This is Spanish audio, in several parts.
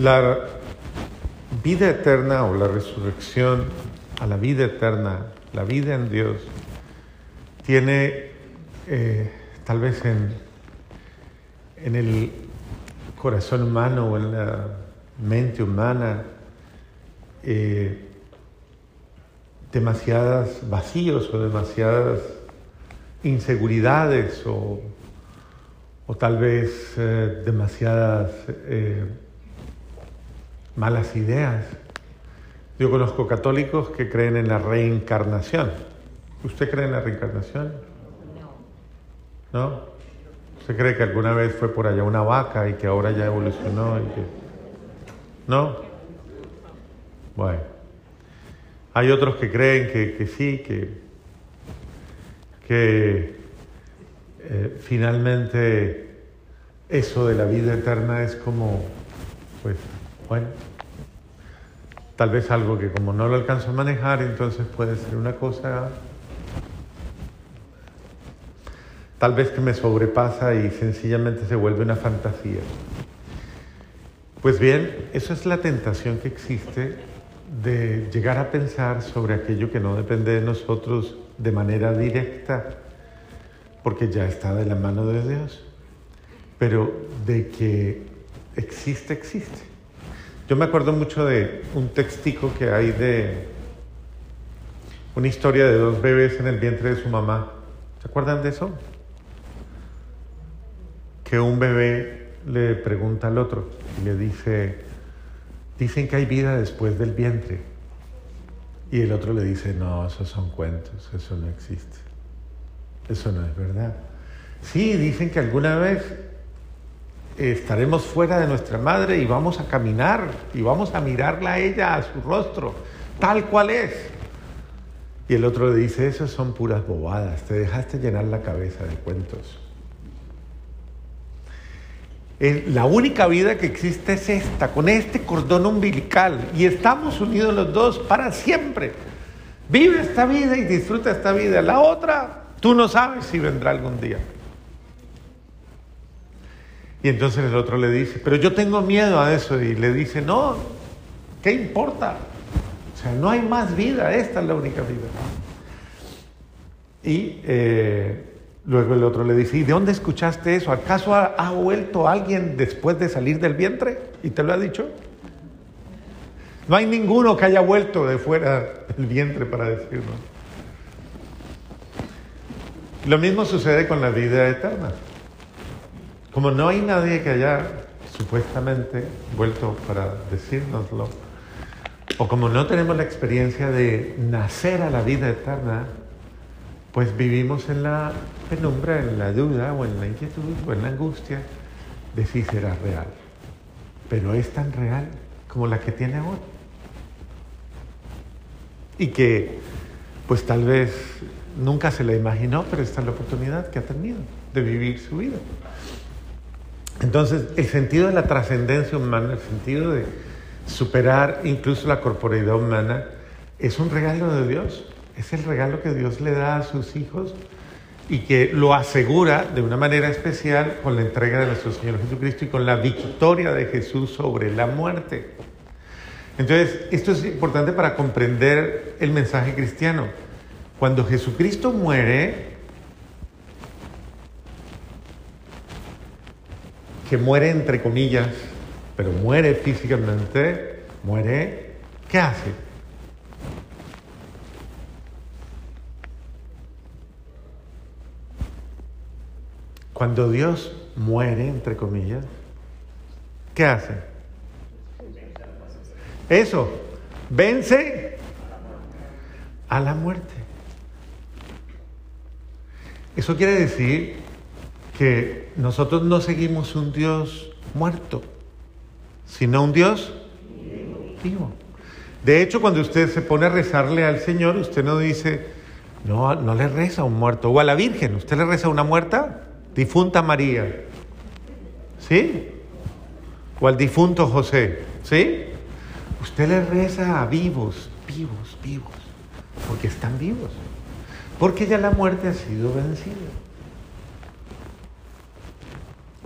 La vida eterna o la resurrección a la vida eterna, la vida en Dios, tiene eh, tal vez en, en el corazón humano o en la mente humana eh, demasiadas vacíos o demasiadas inseguridades o, o tal vez eh, demasiadas malas ideas. Yo conozco católicos que creen en la reencarnación. ¿Usted cree en la reencarnación? No. ¿No? ¿Usted cree que alguna vez fue por allá una vaca y que ahora ya evolucionó y que... ¿No? Bueno. Hay otros que creen que, sí, que, que eh, finalmente eso de la vida eterna es como, pues, bueno, tal vez algo que como no lo alcanzo a manejar, entonces puede ser una cosa tal vez que me sobrepasa y sencillamente se vuelve una fantasía. Pues bien, eso es la tentación que existe de llegar a pensar sobre aquello que no depende de nosotros de manera directa, porque ya está de la mano de Dios, pero de que existe, existe. Yo me acuerdo mucho de un textico que hay de una historia de dos bebés en el vientre de su mamá. ¿Se acuerdan de eso? Que un bebé le pregunta al otro y le dice, dicen que hay vida después del vientre. Y el otro le dice, no, esos son cuentos, eso no existe. Eso no es verdad. Sí, dicen que alguna vez estaremos fuera de nuestra madre y vamos a caminar y vamos a mirarla a ella, a su rostro, tal cual es. Y el otro le dice, esas son puras bobadas, te dejaste llenar la cabeza de cuentos. La única vida que existe es esta, con este cordón umbilical, y estamos unidos los dos para siempre. Vive esta vida y disfruta esta vida. La otra, tú no sabes si vendrá algún día. Y entonces el otro le dice, pero yo tengo miedo a eso. Y le dice, no, ¿qué importa? O sea, no hay más vida, esta es la única vida. Y eh, luego el otro le dice, ¿y de dónde escuchaste eso? ¿Acaso ha, vuelto alguien después de salir del vientre? ¿Y te lo ha dicho? No hay ninguno que haya vuelto de fuera del vientre para decirlo. Lo mismo sucede con la vida eterna. Como no hay nadie que haya supuestamente vuelto para decírnoslo, o como no tenemos la experiencia de nacer a la vida eterna, pues vivimos en la penumbra, en la duda o en la inquietud o en la angustia de si será real. Pero es tan real como la que tiene ahora. Y que pues tal vez nunca se la imaginó, pero esta es la oportunidad que ha tenido de vivir su vida. Entonces, el sentido de la trascendencia humana, el sentido de superar incluso la corporeidad humana, es un regalo de Dios. Es el regalo que Dios le da a sus hijos y que lo asegura de una manera especial con la entrega de nuestro Señor Jesucristo y con la victoria de Jesús sobre la muerte. Entonces, esto es importante para comprender el mensaje cristiano. Cuando Jesucristo muere, que muere entre comillas, pero muere físicamente, muere, ¿qué hace? Cuando Dios muere, entre comillas, ¿qué hace? Eso, vence a la muerte. Eso quiere decir que nosotros no seguimos un Dios muerto, sino un Dios vivo. De hecho, cuando usted se pone a rezarle al Señor, usted no dice, no, no le reza a un muerto, o a la Virgen, usted le reza a una muerta, difunta María, ¿sí? O al difunto José, ¿sí? Usted le reza a vivos, vivos, vivos, porque están vivos, porque ya la muerte ha sido vencida.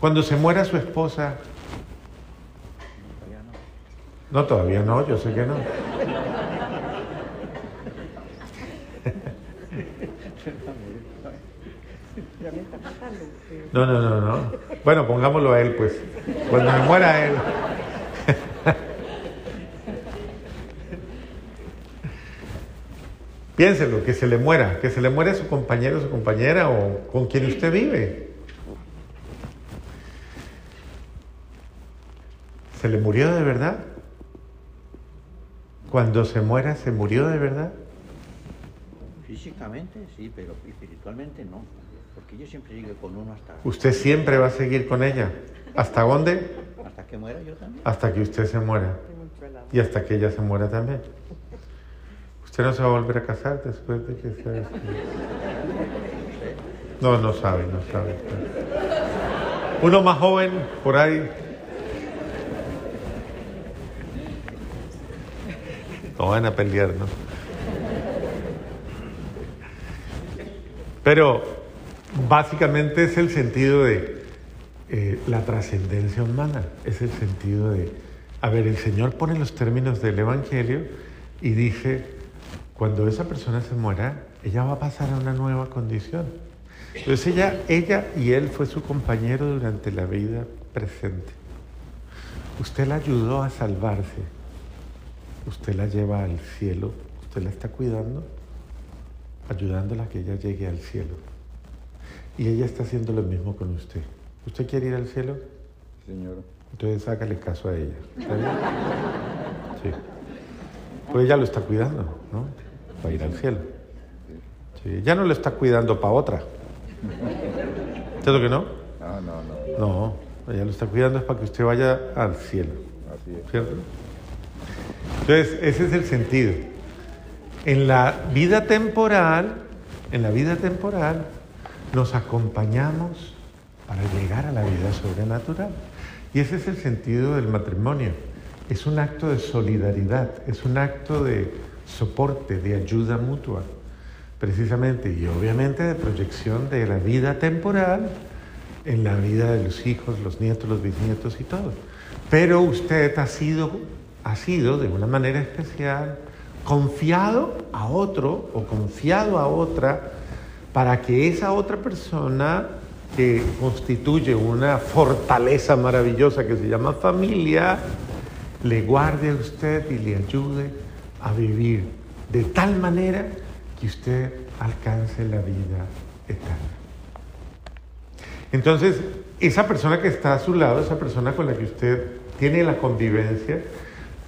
Cuando se muera su esposa, No, todavía no, yo sé que no. No, no, no, no. Bueno, pongámoslo a él, pues. Cuando me muera él. Piénselo, que se le muera, que se le muera su compañero, su compañera o con quien usted vive. ¿Se le murió de verdad? Cuando se muera, ¿se murió de verdad? Físicamente sí, pero espiritualmente no. Porque yo siempre sigo con uno hasta... ¿Usted siempre va a seguir con ella? ¿Hasta dónde? Hasta que muera yo también. Hasta que usted se muera. Y hasta que ella se muera también. Usted no se va a volver a casar después de que sea... No, no sabe, no sabe. Uno más joven, por ahí. No van a pelear, ¿no? Pero básicamente es el sentido de eh, la trascendencia humana, es el sentido de, a ver, el Señor pone los términos del Evangelio y dice, cuando esa persona se muera, ella va a pasar a una nueva condición. Entonces ella, ella y él fue su compañero durante la vida presente. Usted la ayudó a salvarse. Usted la lleva al cielo. Usted la está cuidando, ayudándola a que ella llegue al cielo. Y ella está haciendo lo mismo con usted. ¿Usted quiere ir al cielo? Señor. Entonces hágale caso a ella. ¿Está bien? Sí. Pues ella lo está cuidando, ¿no? para ir al cielo. ya no lo está cuidando para otra. ¿Cierto que no? No, no, no. No, ella lo está cuidando es para que usted vaya al cielo. Así es. ¿Cierto? Entonces, ese es el sentido. En la vida temporal, en la vida temporal, nos acompañamos para llegar a la vida sobrenatural. Y ese es el sentido del matrimonio. Es un acto de solidaridad, es un acto de soporte, de ayuda mutua, precisamente, y obviamente de proyección de la vida temporal en la vida de los hijos, los nietos, los bisnietos y todo. Pero usted ha sido, ha sido de una manera especial confiado a otro o confiado a otra para que esa otra persona que constituye una fortaleza maravillosa que se llama familia, le guarde a usted y le ayude a vivir de tal manera que usted alcance la vida eterna. Entonces, esa persona que está a su lado, esa persona con la que usted tiene la convivencia,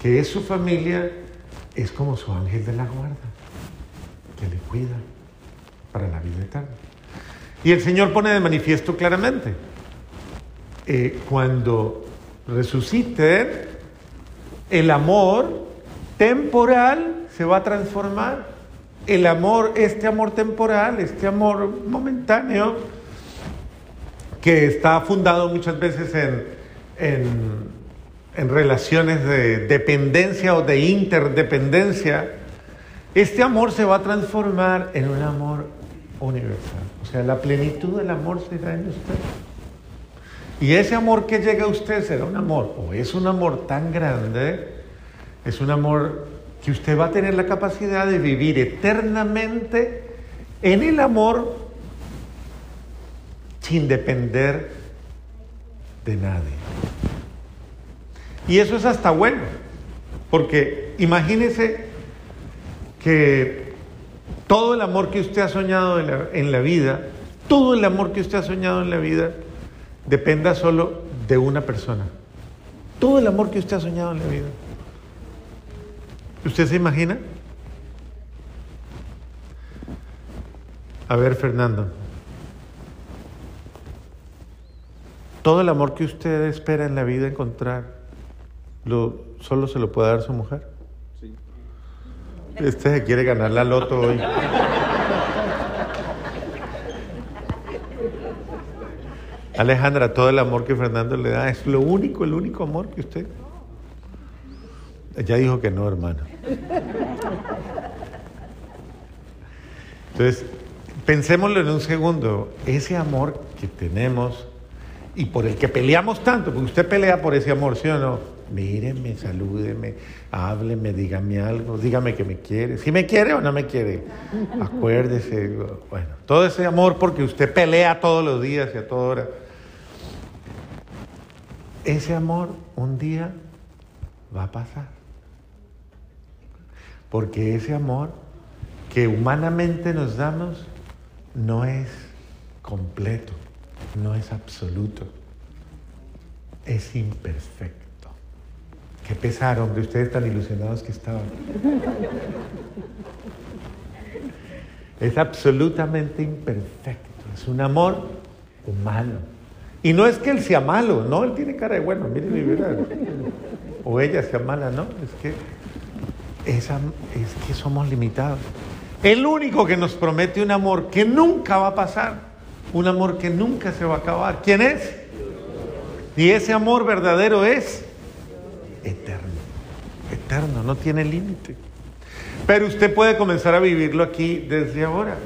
que es su familia, es como su ángel de la guarda, que le cuida para la vida eterna. Y el Señor pone de manifiesto claramente, eh, cuando resucite, el amor temporal se va a transformar. El amor, este amor temporal, este amor momentáneo, que está fundado muchas veces en, relaciones de dependencia o de interdependencia, este amor se va a transformar en un amor universal. O sea, la plenitud del amor será en usted. Y ese amor que llega a usted será un amor, o es un amor tan grande, es un amor que usted va a tener la capacidad de vivir eternamente en el amor sin depender de nadie. Y eso es hasta bueno, porque imagínese que todo el amor que usted ha soñado en la, vida, todo el amor que usted ha soñado en la vida, dependa solo de una persona. Todo el amor que usted ha soñado en la vida. ¿Usted se imagina? A ver, Fernando. Todo el amor que usted espera en la vida encontrar, lo, ¿solo se lo puede dar su mujer? Sí. Este se quiere ganar la loto hoy. Alejandra, todo el amor que Fernando le da es lo único, el único amor que usted. Ya dijo que no, hermano. Entonces, pensémoslo en un segundo. Ese amor que tenemos y por el que peleamos tanto, porque usted pelea por ese amor, ¿sí o no? Míreme, salúdeme, hábleme, dígame algo, dígame que me quiere. Si me quiere o no me quiere. Acuérdese. Bueno, todo ese amor porque usted pelea todos los días y a toda hora. Ese amor un día va a pasar. Porque ese amor que humanamente nos damos no es completo, no es absoluto, es imperfecto. Qué pesar, hombre, ustedes tan ilusionados que estaban. Es absolutamente imperfecto, es un amor humano. Y no es que él sea malo, no, él tiene cara de bueno, miren verán. O ella sea mala, no, es que, es que somos limitados. El único que nos promete un amor que nunca va a pasar, un amor que nunca se va a acabar. ¿Quién es? Y ese amor verdadero es eterno, eterno, no tiene límite. Pero usted puede comenzar a vivirlo aquí desde ahora.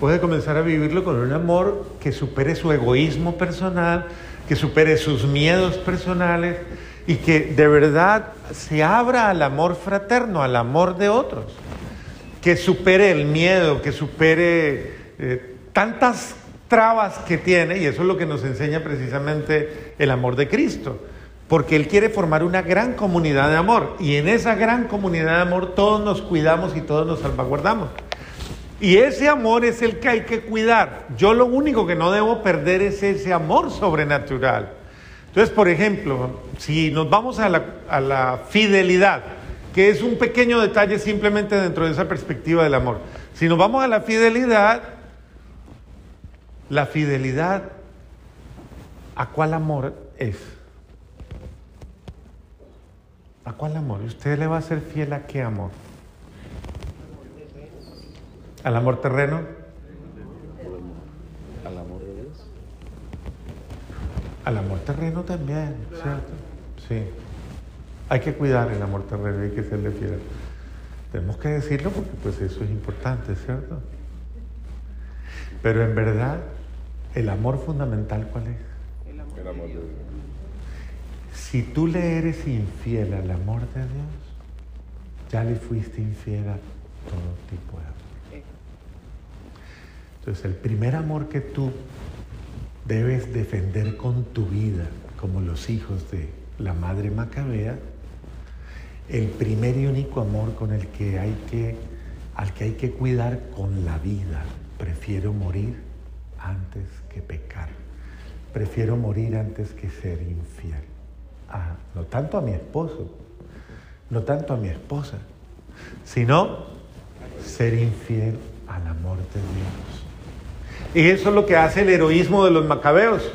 Puede comenzar a vivirlo con un amor que supere su egoísmo personal, que supere sus miedos personales y que de verdad se abra al amor fraterno, al amor de otros. Que supere el miedo, que supere eh, tantas trabas que tiene, y eso es lo que nos enseña precisamente el amor de Cristo porque Él quiere formar una gran comunidad de amor. Y en esa gran comunidad de amor todos nos cuidamos y todos nos salvaguardamos. Y ese amor es el que hay que cuidar. Yo lo único que no debo perder es ese amor sobrenatural. Entonces, por ejemplo, si nos vamos a la, a la fidelidad, que es un pequeño detalle simplemente dentro de esa perspectiva del amor. Si nos vamos a la fidelidad, la fidelidad, ¿a cuál amor es? ¿A cuál amor? ¿Usted le va a ser fiel a qué amor? ¿Al amor terreno? ¿Al amor de Dios? Al amor terreno también, ¿cierto? Sí. Hay que cuidar el amor terreno, hay que serle fiel. Tenemos que decirlo porque pues eso es importante, ¿cierto? Pero en verdad, el amor fundamental, ¿cuál es? El amor de Dios. Si tú le eres infiel al amor de Dios, ya le fuiste infiel a todo tipo de amor. Entonces, el primer amor que tú debes defender con tu vida, como los hijos de la madre Macabea, el primer y único amor con el que hay que, al que hay que cuidar con la vida. Prefiero morir antes que pecar. Prefiero morir antes que ser infiel no tanto a mi esposo, no tanto a mi esposa, sino ser infiel al amor de Dios. Y eso es lo que hace el heroísmo de los macabeos.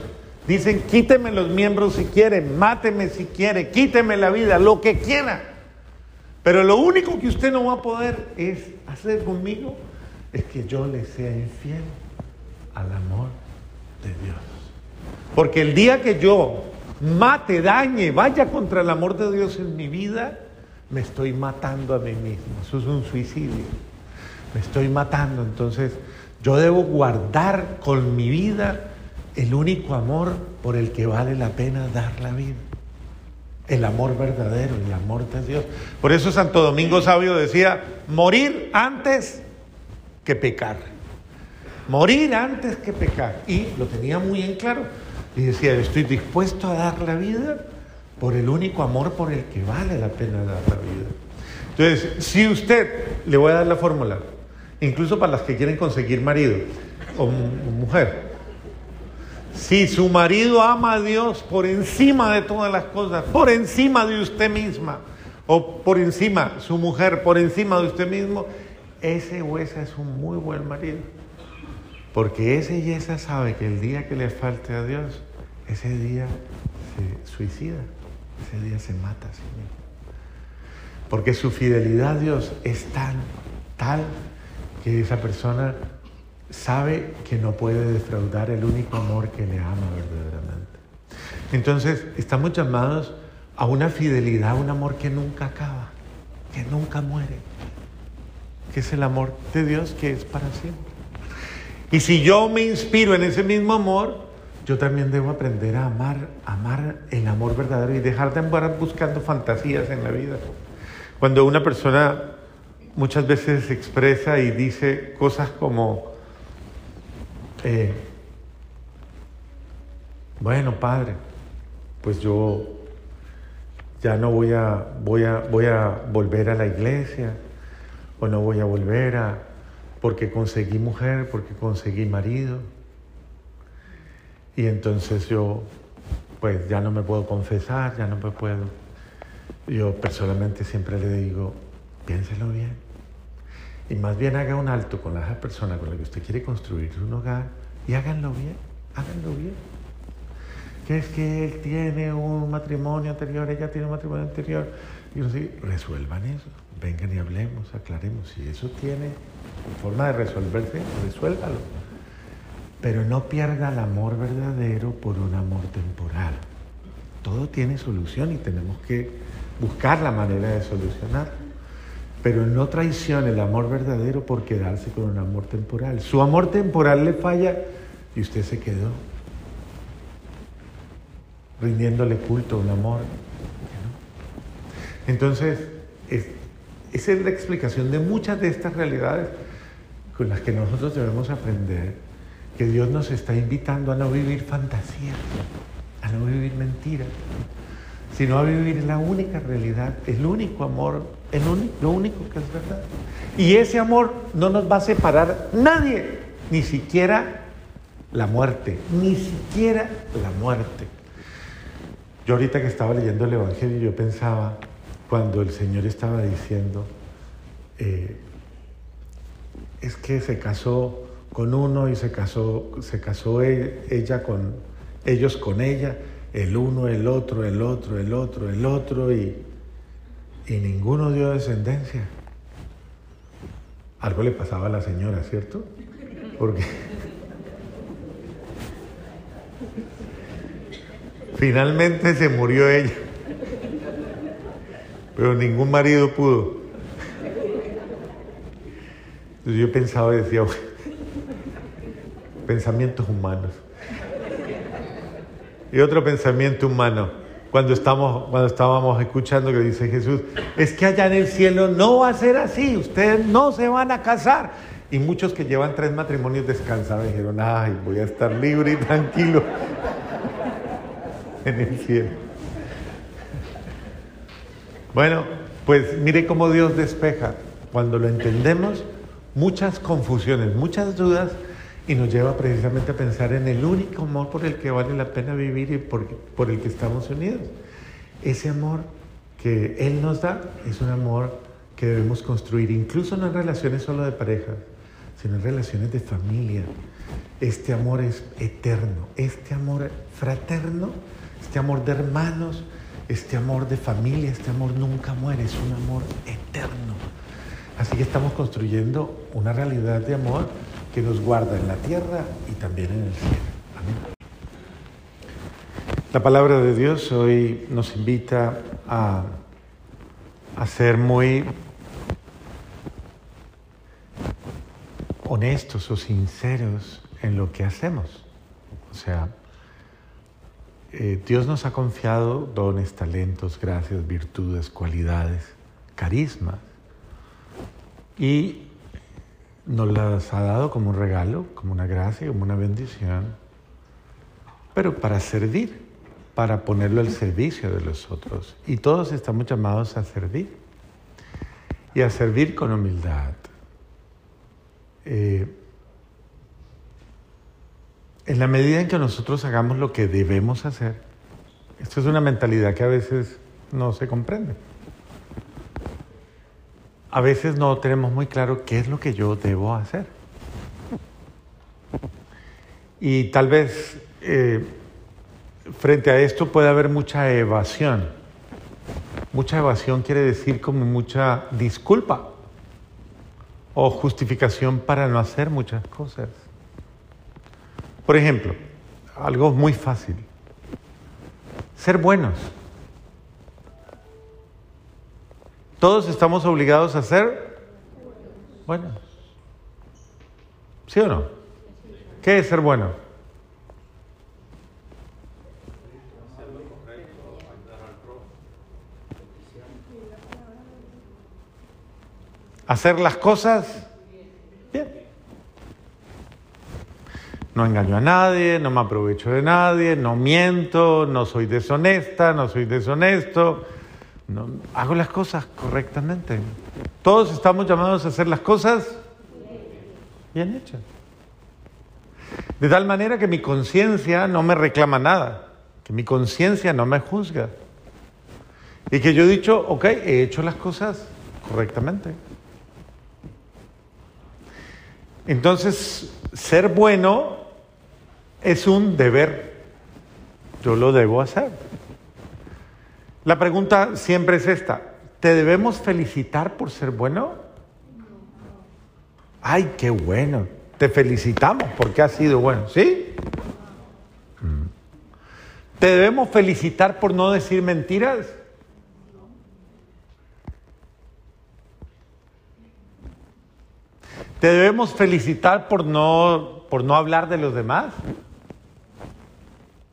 Dicen, quíteme los miembros si quiere, máteme si quiere, quíteme la vida, lo que quiera. Pero lo único que usted no va a poder es hacer conmigo es que yo le sea infiel al amor de Dios. Porque el día que yo mate, dañe, vaya contra el amor de Dios en mi vida, me estoy matando a mí mismo. Eso es un suicidio. Me estoy matando. Entonces, yo debo guardar con mi vida el único amor por el que vale la pena dar la vida. El amor verdadero, el amor de Dios. Por eso Santo Domingo Sabio decía, morir antes que pecar. Morir antes que pecar. Y lo tenía muy en claro. Y decía, estoy dispuesto a dar la vida por el único amor por el que vale la pena dar la vida. Entonces, si usted, le voy a dar la fórmula, incluso para las que quieren conseguir marido o, mujer, si su marido ama a Dios por encima de todas las cosas, por encima de usted misma, o por encima, su mujer, por encima de usted mismo, ese o esa es un muy buen marido. Porque ese y esa sabe que el día que le falte a Dios, ese día se suicida, ese día se mata a sí mismo. Porque su fidelidad a Dios es tan, tal, que esa persona sabe que no puede defraudar el único amor que le ama verdaderamente. Entonces, estamos llamados a una fidelidad, a un amor que nunca acaba, que nunca muere, que es el amor de Dios que es para siempre. Y si yo me inspiro en ese mismo amor, yo también debo aprender a amar, amar el amor verdadero y dejar de andar buscando fantasías en la vida. Cuando una persona muchas veces expresa y dice cosas como, eh, bueno, padre, pues yo ya no voy a, voy a, voy a volver a la iglesia, o no voy a volver a, porque conseguí mujer, porque conseguí marido. Y entonces yo, pues ya no me puedo confesar, ya no me puedo. Yo personalmente siempre le digo, piénselo bien. Y más bien haga un alto con la persona con la que usted quiere construir un hogar y háganlo bien, háganlo bien. Que es que él tiene un matrimonio anterior, ella tiene un matrimonio anterior. Y yo sí, resuelvan eso, vengan y hablemos, aclaremos. Si eso tiene forma de resolverse, resuélvalo pero no pierda el amor verdadero por un amor temporal. Todo tiene solución y tenemos que buscar la manera de solucionar. Pero no traicione el amor verdadero por quedarse con un amor temporal. Su amor temporal le falla y usted se quedó rindiéndole culto a un amor. Entonces, esa es la explicación de muchas de estas realidades con las que nosotros debemos aprender que Dios nos está invitando a no vivir fantasías, a no vivir mentiras, sino a vivir la única realidad, el único amor, lo único que es verdad. Y ese amor no nos va a separar nadie, ni siquiera la muerte, ni siquiera la muerte. Yo ahorita que estaba leyendo el Evangelio, yo pensaba, cuando el Señor estaba diciendo, eh, es que se casó con uno y se casó, se casó e, ella con ellos con ella, el uno, el otro, el otro, el otro, el otro, y, y ninguno dio descendencia. Algo le pasaba a la señora, ¿cierto? Porque finalmente se murió ella, pero ningún marido pudo. Entonces yo pensaba y decía, pensamientos humanos. Y otro pensamiento humano, cuando, estamos, cuando estábamos escuchando que dice Jesús, es que allá en el cielo no va a ser así, ustedes no se van a casar. Y muchos que llevan tres matrimonios descansados dijeron, ay, voy a estar libre y tranquilo en el cielo. Bueno, pues mire cómo Dios despeja. Cuando lo entendemos, muchas confusiones, muchas dudas y nos lleva precisamente a pensar en el único amor por el que vale la pena vivir y por, por el que estamos unidos. Ese amor que Él nos da es un amor que debemos construir, incluso no en relaciones solo de pareja, sino en relaciones de familia. Este amor es eterno, este amor fraterno, este amor de hermanos, este amor de familia, este amor nunca muere, es un amor eterno. Así que estamos construyendo una realidad de amor que nos guarda en la tierra y también en el cielo. Amén. La palabra de Dios hoy nos invita a, a ser muy honestos o sinceros en lo que hacemos. O sea, eh, Dios nos ha confiado dones, talentos, gracias, virtudes, cualidades, carismas. Y nos las ha dado como un regalo, como una gracia, como una bendición, pero para servir, para ponerlo al servicio de los otros. Y todos estamos llamados a servir y a servir con humildad. Eh, en la medida en que nosotros hagamos lo que debemos hacer, esto es una mentalidad que a veces no se comprende a veces no tenemos muy claro qué es lo que yo debo hacer. Y tal vez eh, frente a esto puede haber mucha evasión. Mucha evasión quiere decir como mucha disculpa o justificación para no hacer muchas cosas. Por ejemplo, algo muy fácil. Ser buenos. Todos estamos obligados a ser buenos. ¿Sí o no? ¿Qué es ser bueno? Hacer las cosas bien. No engaño a nadie, no me aprovecho de nadie, no miento, no soy deshonesta, no soy deshonesto no, hago las cosas correctamente. Todos estamos llamados a hacer las cosas bien hechas. De tal manera que mi conciencia no me reclama nada, que mi conciencia no me juzga. Y que yo he dicho, ok, he hecho las cosas correctamente. Entonces, ser bueno es un deber. Yo lo debo hacer. La pregunta siempre es esta. ¿Te debemos felicitar por ser bueno? Ay, qué bueno. Te felicitamos porque has sido bueno. ¿Sí? Mm. ¿Te debemos felicitar por no decir mentiras? ¿Te debemos felicitar por no, por no hablar de los demás?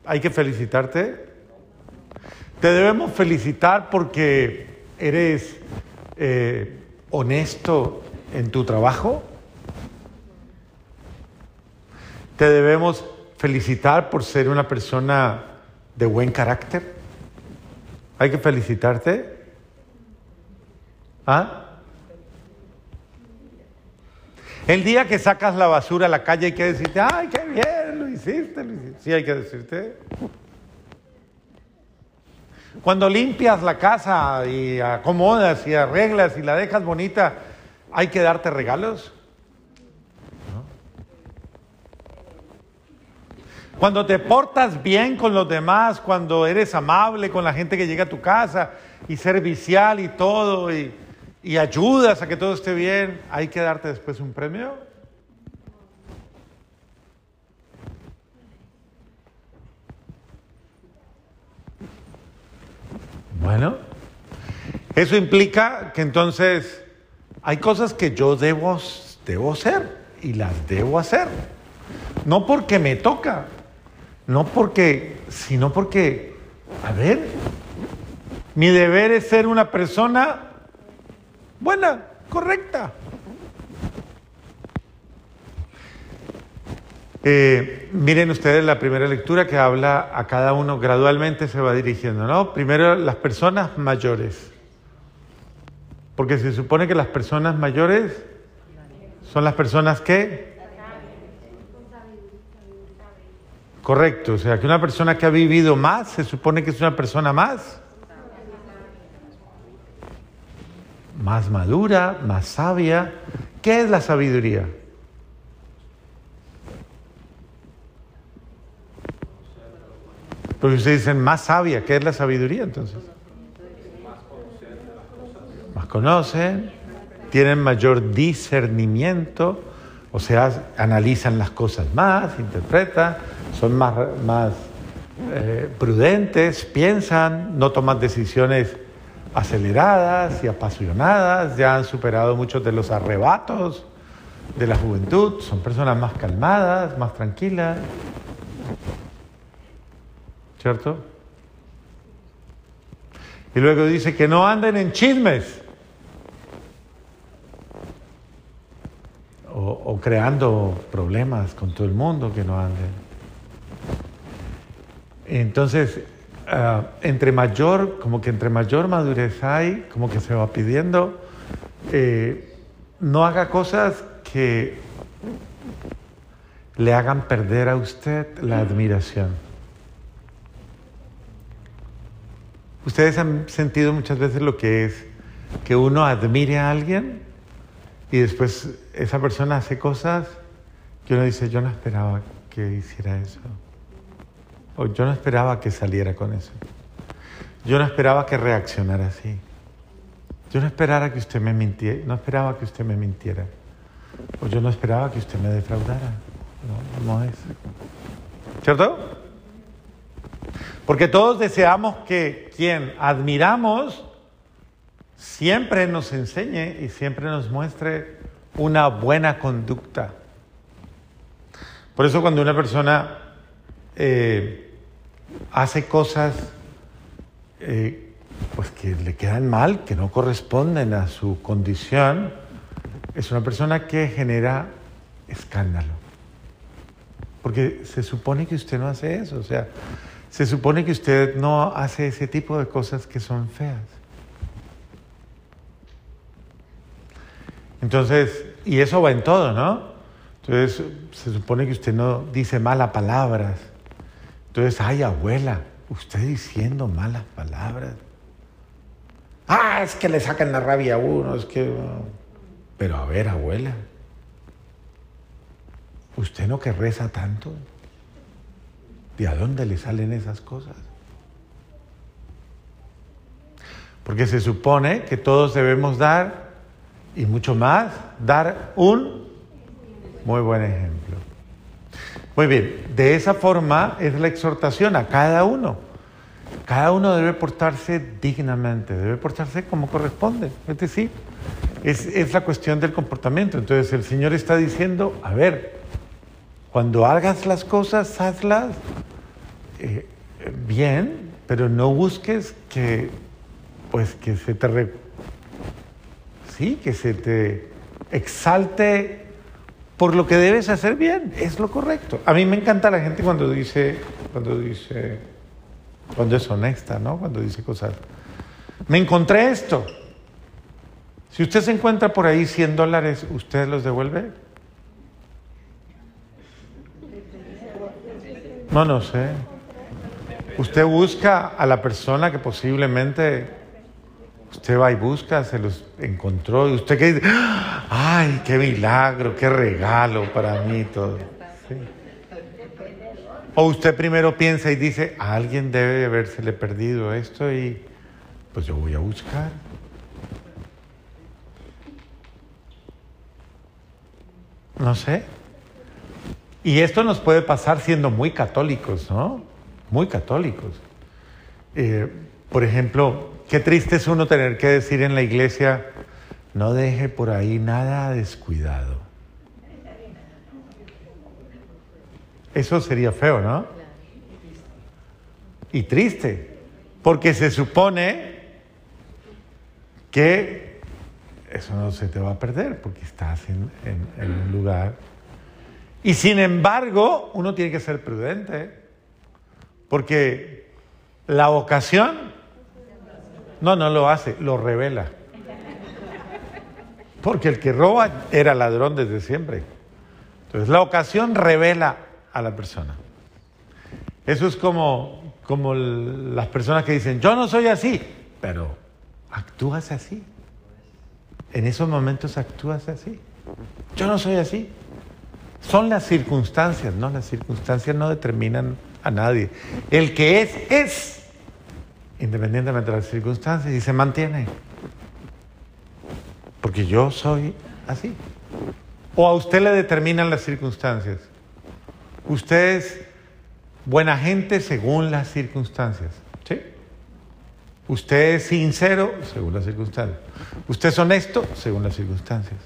¿Hay que felicitarte? ¿Te debemos felicitar porque eres eh, honesto en tu trabajo? ¿Te debemos felicitar por ser una persona de buen carácter? ¿Hay que felicitarte? ¿Ah? El día que sacas la basura a la calle hay que decirte, ay, qué bien, lo hiciste, lo hiciste. Sí, hay que decirte. Cuando limpias la casa y acomodas y arreglas y la dejas bonita, ¿hay que darte regalos? Cuando te portas bien con los demás, cuando eres amable con la gente que llega a tu casa y servicial y todo, y, y ayudas a que todo esté bien, ¿hay que darte después un premio? Bueno, eso implica que entonces hay cosas que yo debo, debo hacer y las debo hacer. No porque me toca, no porque, sino porque, a ver, mi deber es ser una persona buena, correcta. Eh, miren ustedes la primera lectura que habla a cada uno gradualmente se va dirigiendo, ¿no? Primero las personas mayores. Porque se supone que las personas mayores son las personas que... Correcto, o sea, que una persona que ha vivido más se supone que es una persona más más madura, más sabia. ¿Qué es la sabiduría? Porque ustedes dicen más sabia, ¿qué es la sabiduría entonces? Más conocen, tienen mayor discernimiento, o sea, analizan las cosas más, interpretan, son más, más eh, prudentes, piensan, no toman decisiones aceleradas y apasionadas, ya han superado muchos de los arrebatos de la juventud, son personas más calmadas, más tranquilas. ¿Cierto? Y luego dice que no anden en chismes o, creando problemas con todo el mundo, que no anden. Entonces, Ah, entre mayor, como que entre mayor madurez hay, como que se va pidiendo, eh, no haga cosas que le hagan perder a usted la admiración. Ustedes han sentido muchas veces lo que es que uno admire a alguien y después esa persona hace cosas que uno dice, yo no esperaba que hiciera eso. O yo no esperaba que saliera con eso. Yo no esperaba que reaccionara así. Yo no esperaba que usted me mintiera, no esperaba que usted me mintiera. O yo no esperaba que usted me defraudara. No, no es. ¿Cierto? Porque todos deseamos que quien admiramos siempre nos enseñe y siempre nos muestre una buena conducta. Por eso cuando una persona eh, hace cosas eh, pues que le quedan mal, que no corresponden a su condición, es una persona que genera escándalo. Porque se supone que usted no hace eso, o sea, se supone que usted no hace ese tipo de cosas que son feas. Entonces, y eso va en todo, ¿no? Entonces, se supone que usted no dice malas palabras. Entonces, ay, abuela, usted diciendo malas palabras. Ah, es que le sacan la rabia a uno, es que... Pero a ver, abuela, ¿usted no que reza tanto? ¿De a dónde le salen esas cosas? Porque se supone que todos debemos dar, y mucho más, dar un muy buen ejemplo. Muy bien, de esa forma es la exhortación a cada uno. Cada uno debe portarse dignamente, debe portarse como corresponde. Es decir, es, la cuestión del comportamiento. Entonces el Señor está diciendo, a ver, cuando hagas las cosas, hazlas eh, bien, pero no busques que, pues, que se te, sí, que se te exalte por lo que debes hacer bien, es lo correcto. A mí me encanta la gente cuando dice, cuando dice, cuando es honesta, ¿no? Cuando dice cosas. Me encontré esto. Si usted se encuentra por ahí 100 dólares, ¿usted los devuelve? No, no sé. Usted busca a la persona que posiblemente usted va y busca, se los encontró y usted que dice, ay, qué milagro, qué regalo para mí todo. O usted primero piensa y dice, a alguien debe habérsele perdido esto y pues yo voy a buscar. No sé. Y esto nos puede pasar siendo muy católicos, ¿no? Muy católicos. Eh, por ejemplo, qué triste es uno tener que decir en la iglesia, no deje por ahí nada descuidado. Eso sería feo, ¿no? Y triste, porque se supone que eso no se te va a perder porque estás en, un lugar. Y sin embargo, uno tiene que ser prudente, porque la ocasión, no, no lo hace, lo revela. Porque el que roba era ladrón desde siempre. Entonces la ocasión revela a la persona. Eso es como, como las personas que dicen, yo no soy así, pero actúas así. En esos momentos actúas así. Yo no soy así. Son las circunstancias, ¿no? Las circunstancias no determinan a nadie. El que es, es, independientemente de las circunstancias, y se mantiene. Porque yo soy así. O a usted le determinan las circunstancias. Usted es buena gente según las circunstancias. ¿Sí? Usted es sincero según las circunstancias. Usted es honesto según las circunstancias.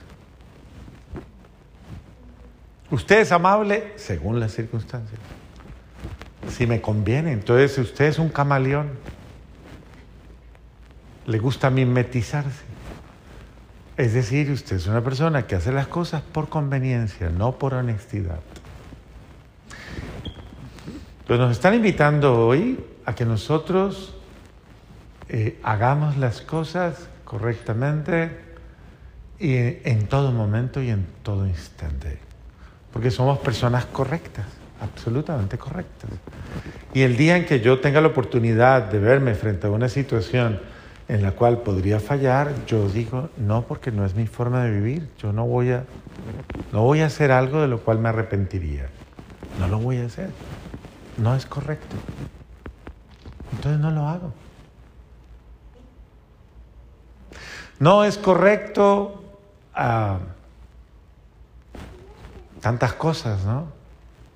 Usted es amable según las circunstancias. Si me conviene, entonces usted es un camaleón. Le gusta mimetizarse. Es decir, usted es una persona que hace las cosas por conveniencia, no por honestidad. Entonces nos están invitando hoy a que nosotros eh, hagamos las cosas correctamente y en todo momento y en todo instante. Porque somos personas correctas, absolutamente correctas. Y el día en que yo tenga la oportunidad de verme frente a una situación en la cual podría fallar, yo digo, no, porque no es mi forma de vivir. Yo no voy a, no voy a hacer algo de lo cual me arrepentiría. No lo voy a hacer. No es correcto. Entonces no lo hago. No es correcto ah, tantas cosas, ¿no?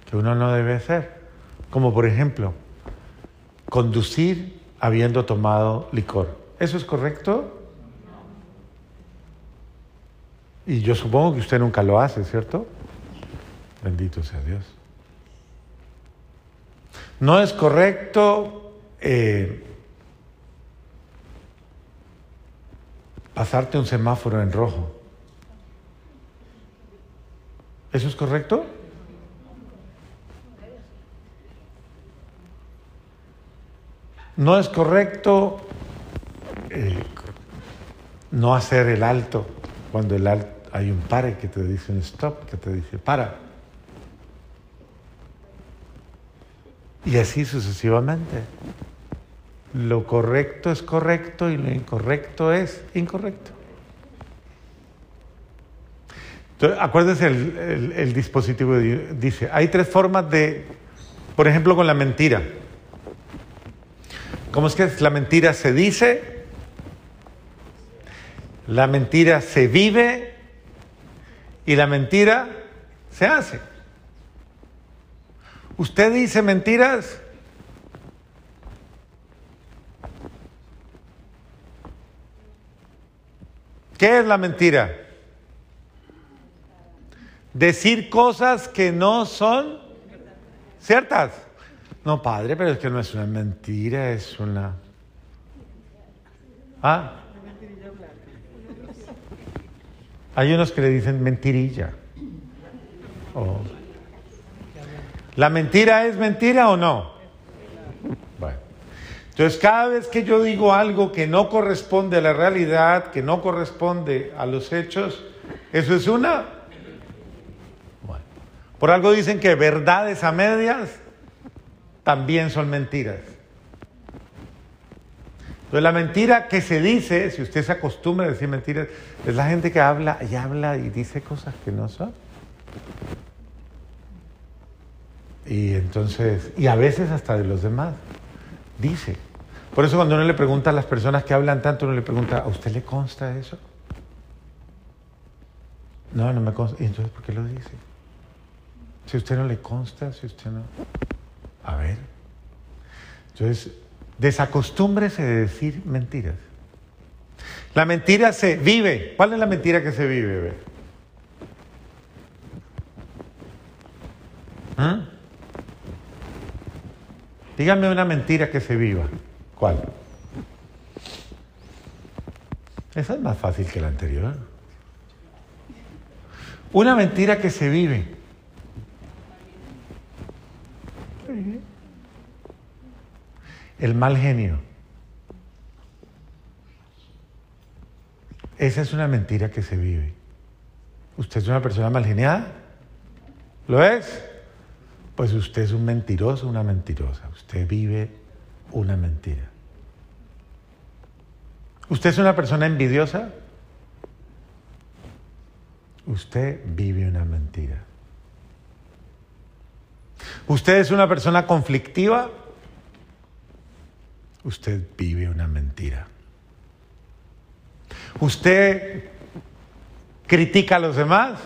Que uno no debe hacer. Como por ejemplo, conducir habiendo tomado licor. ¿Eso es correcto? Y yo supongo que usted nunca lo hace, ¿cierto? Bendito sea Dios. No es correcto eh, pasarte un semáforo en rojo. ¿Eso es correcto? No es correcto eh, no hacer el alto cuando el alto, hay un pare que te dice un stop, que te dice para. Y así sucesivamente. Lo correcto es correcto y lo incorrecto es incorrecto. Entonces, acuérdense, el, el dispositivo dice, hay tres formas de, por ejemplo, con la mentira. ¿Cómo es que la mentira se dice? La mentira se vive y la mentira se hace. ¿Usted dice mentiras? ¿Qué es la mentira? Decir cosas que no son ciertas. No, padre, pero es que no es una mentira, es una... ¿Ah? Hay unos que le dicen mentirilla. Oh. ¿La mentira es mentira o no? Bueno. Entonces, cada vez que yo digo algo que no corresponde a la realidad, que no corresponde a los hechos, eso es una. Por algo dicen que verdades a medias también son mentiras. Entonces la mentira que se dice, si usted se acostumbra a decir mentiras, es la gente que habla y habla y dice cosas que no son. Y entonces, y a veces hasta de los demás, dice. Por eso cuando uno le pregunta a las personas que hablan tanto, uno le pregunta, ¿a usted le consta eso? No, no me consta. ¿Y entonces por qué lo dice? Si usted no le consta, si usted no... A ver. Entonces, desacostúmbrese de decir mentiras. La mentira se vive. ¿Cuál es la mentira que se vive? ¿Ah? Dígame una mentira que se viva. ¿Cuál? Esa es más fácil que la anterior. Una mentira que se vive. El mal genio. Esa es una mentira que se vive. ¿Usted es una persona mal geniada? ¿Lo es? Pues usted es un mentiroso, una mentirosa. Usted vive una mentira. ¿Usted es una persona envidiosa? Usted vive una mentira. ¿Usted es una persona conflictiva? Usted vive una mentira. ¿Usted critica a los demás?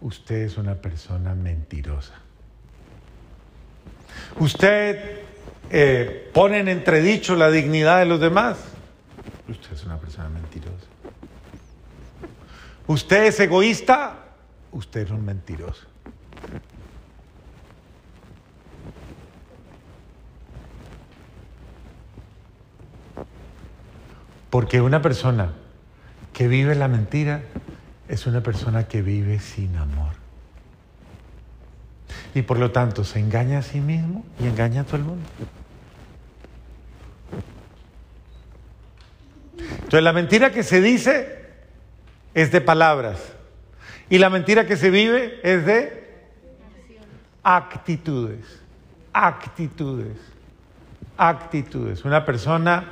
Usted es una persona mentirosa. ¿Usted eh, pone en entredicho la dignidad de los demás? Usted es una persona mentirosa. ¿Usted es egoísta? Usted es un mentiroso. Porque una persona que vive la mentira es una persona que vive sin amor. Y por lo tanto se engaña a sí mismo y engaña a todo el mundo. Entonces la mentira que se dice es de palabras y la mentira que se vive es de actitudes, actitudes, actitudes. Una persona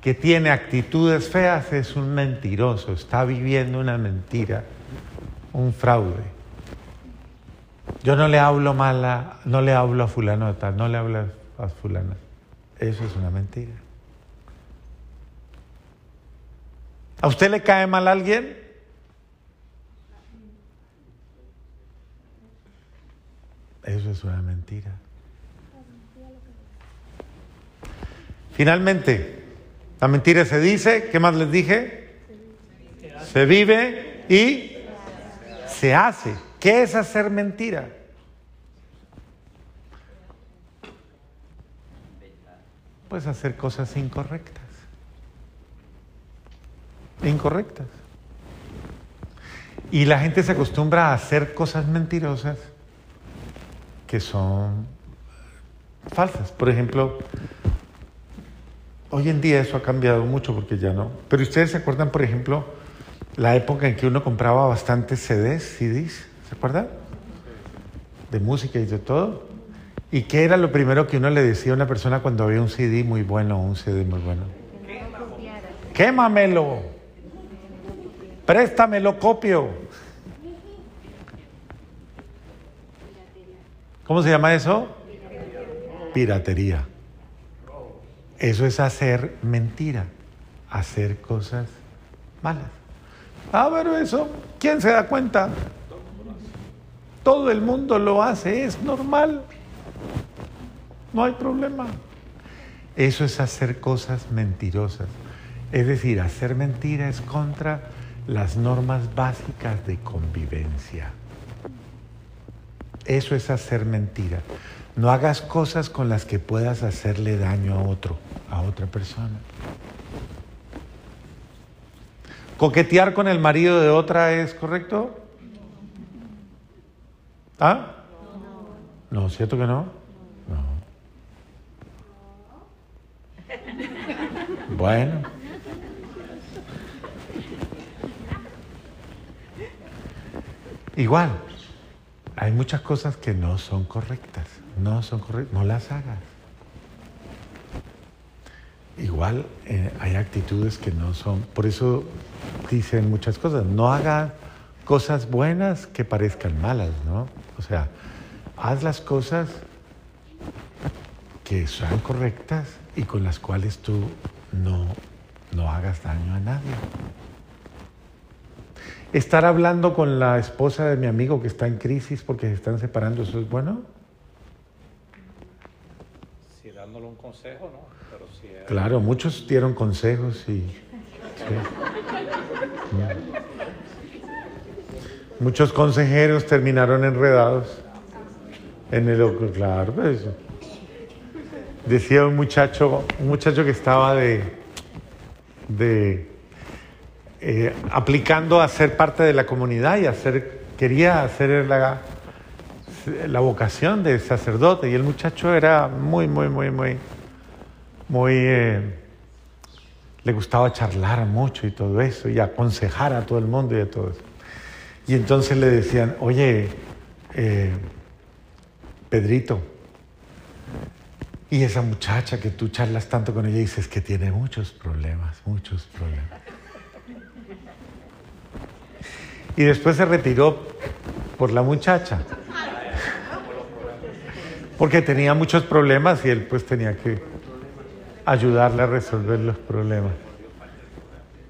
que tiene actitudes feas es un mentiroso, está viviendo una mentira, un fraude. Yo no le hablo mal no le hablo a fulano tal, no le hablo a fulana. Eso es una mentira. ¿A usted le cae mal a alguien? Eso es una mentira. Finalmente, la mentira se dice, ¿qué más les dije? Se vive y se hace. ¿Qué es hacer mentira? Pues hacer cosas incorrectas. Incorrectas. Y la gente se acostumbra a hacer cosas mentirosas que son falsas. Por ejemplo, hoy en día eso ha cambiado mucho porque ya no. Pero ustedes se acuerdan, por ejemplo, la época en que uno compraba bastantes CDs, CDs, ¿se acuerdan? De música y de todo. ¿Y qué era lo primero que uno le decía a una persona cuando había un CD muy bueno o un CD muy bueno? Quémamelo. Préstamelo, copio. ¿Cómo se llama eso? Piratería. Eso es hacer mentira, hacer cosas malas. Ah, pero eso, ¿quién se da cuenta? Todo el mundo lo hace, es normal. No hay problema. Eso es hacer cosas mentirosas. Es decir, hacer mentira es contra las normas básicas de convivencia. Eso es hacer mentira. No hagas cosas con las que puedas hacerle daño a otro, a otra persona. ¿Coquetear con el marido de otra es correcto? ¿Ah? No, ¿cierto que no? No. Bueno. Igual, hay muchas cosas que no son correctas, no son correctas, no las hagas. Igual eh, hay actitudes que no son, por eso dicen muchas cosas, no hagas cosas buenas que parezcan malas, ¿no? O sea, haz las cosas que sean correctas y con las cuales tú no, no hagas daño a nadie. Estar hablando con la esposa de mi amigo que está en crisis porque se están separando, ¿eso es bueno? Sí, dándole un consejo, ¿no? Pero si es- Claro, muchos dieron consejos y... Muchos consejeros terminaron enredados en el claro, pues. Decía un muchacho, un muchacho que estaba de, de eh, aplicando a ser parte de la comunidad y hacer, quería hacer la, la vocación de sacerdote y el muchacho era muy, muy, muy, muy, muy, eh, le gustaba charlar mucho y todo eso y aconsejar a todo el mundo y a todo eso. Y entonces le decían, oye, eh, Pedrito, y esa muchacha que tú charlas tanto con ella dices que tiene muchos problemas, muchos problemas. Y después se retiró por la muchacha. Porque tenía muchos problemas y él pues tenía que ayudarle a resolver los problemas.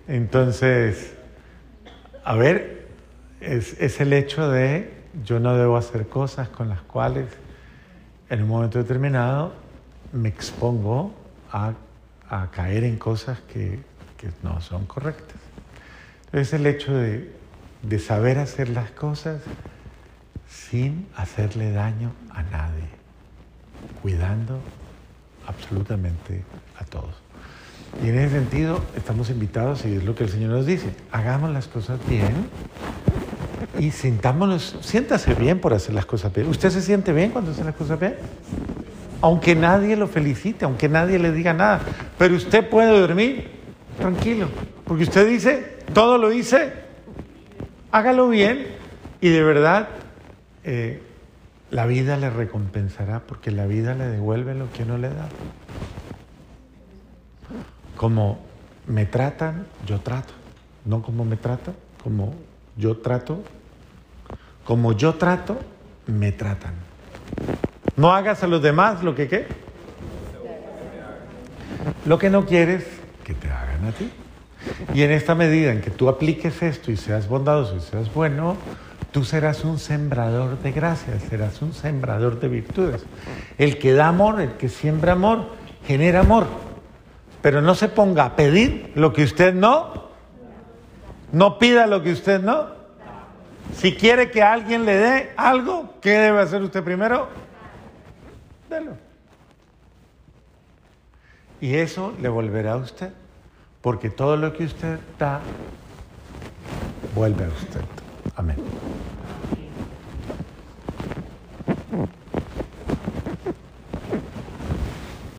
Entonces, a ver, es, el hecho de yo no debo hacer cosas con las cuales en un momento determinado me expongo a, caer en cosas que, no son correctas. Es el hecho de saber hacer las cosas sin hacerle daño a nadie, cuidando absolutamente a todos. Y en ese sentido estamos invitados, y es lo que el Señor nos dice, hagamos las cosas bien y sintámonos, siéntase bien por hacer las cosas bien. ¿Usted se siente bien cuando hace las cosas bien? Aunque nadie lo felicite, aunque nadie le diga nada, pero usted puede dormir tranquilo, porque usted dice, todo lo dice, hágalo bien y de verdad eh, la vida le recompensará, porque la vida le devuelve lo que no le da. Como me tratan, yo trato. No como me tratan, como yo trato. Como yo trato, me tratan. No hagas a los demás lo que qué. Lo que no quieres que te hagan a ti. Y en esta medida en que tú apliques esto y seas bondadoso y seas bueno, tú serás un sembrador de gracias, serás un sembrador de virtudes. El que da amor, el que siembra amor, genera amor. Pero no se ponga a pedir lo que usted no, no pida lo que usted no. Si quiere que alguien le dé algo, ¿qué debe hacer usted primero? Delo. Y eso le volverá a usted, porque todo lo que usted da, vuelve a usted. Amén.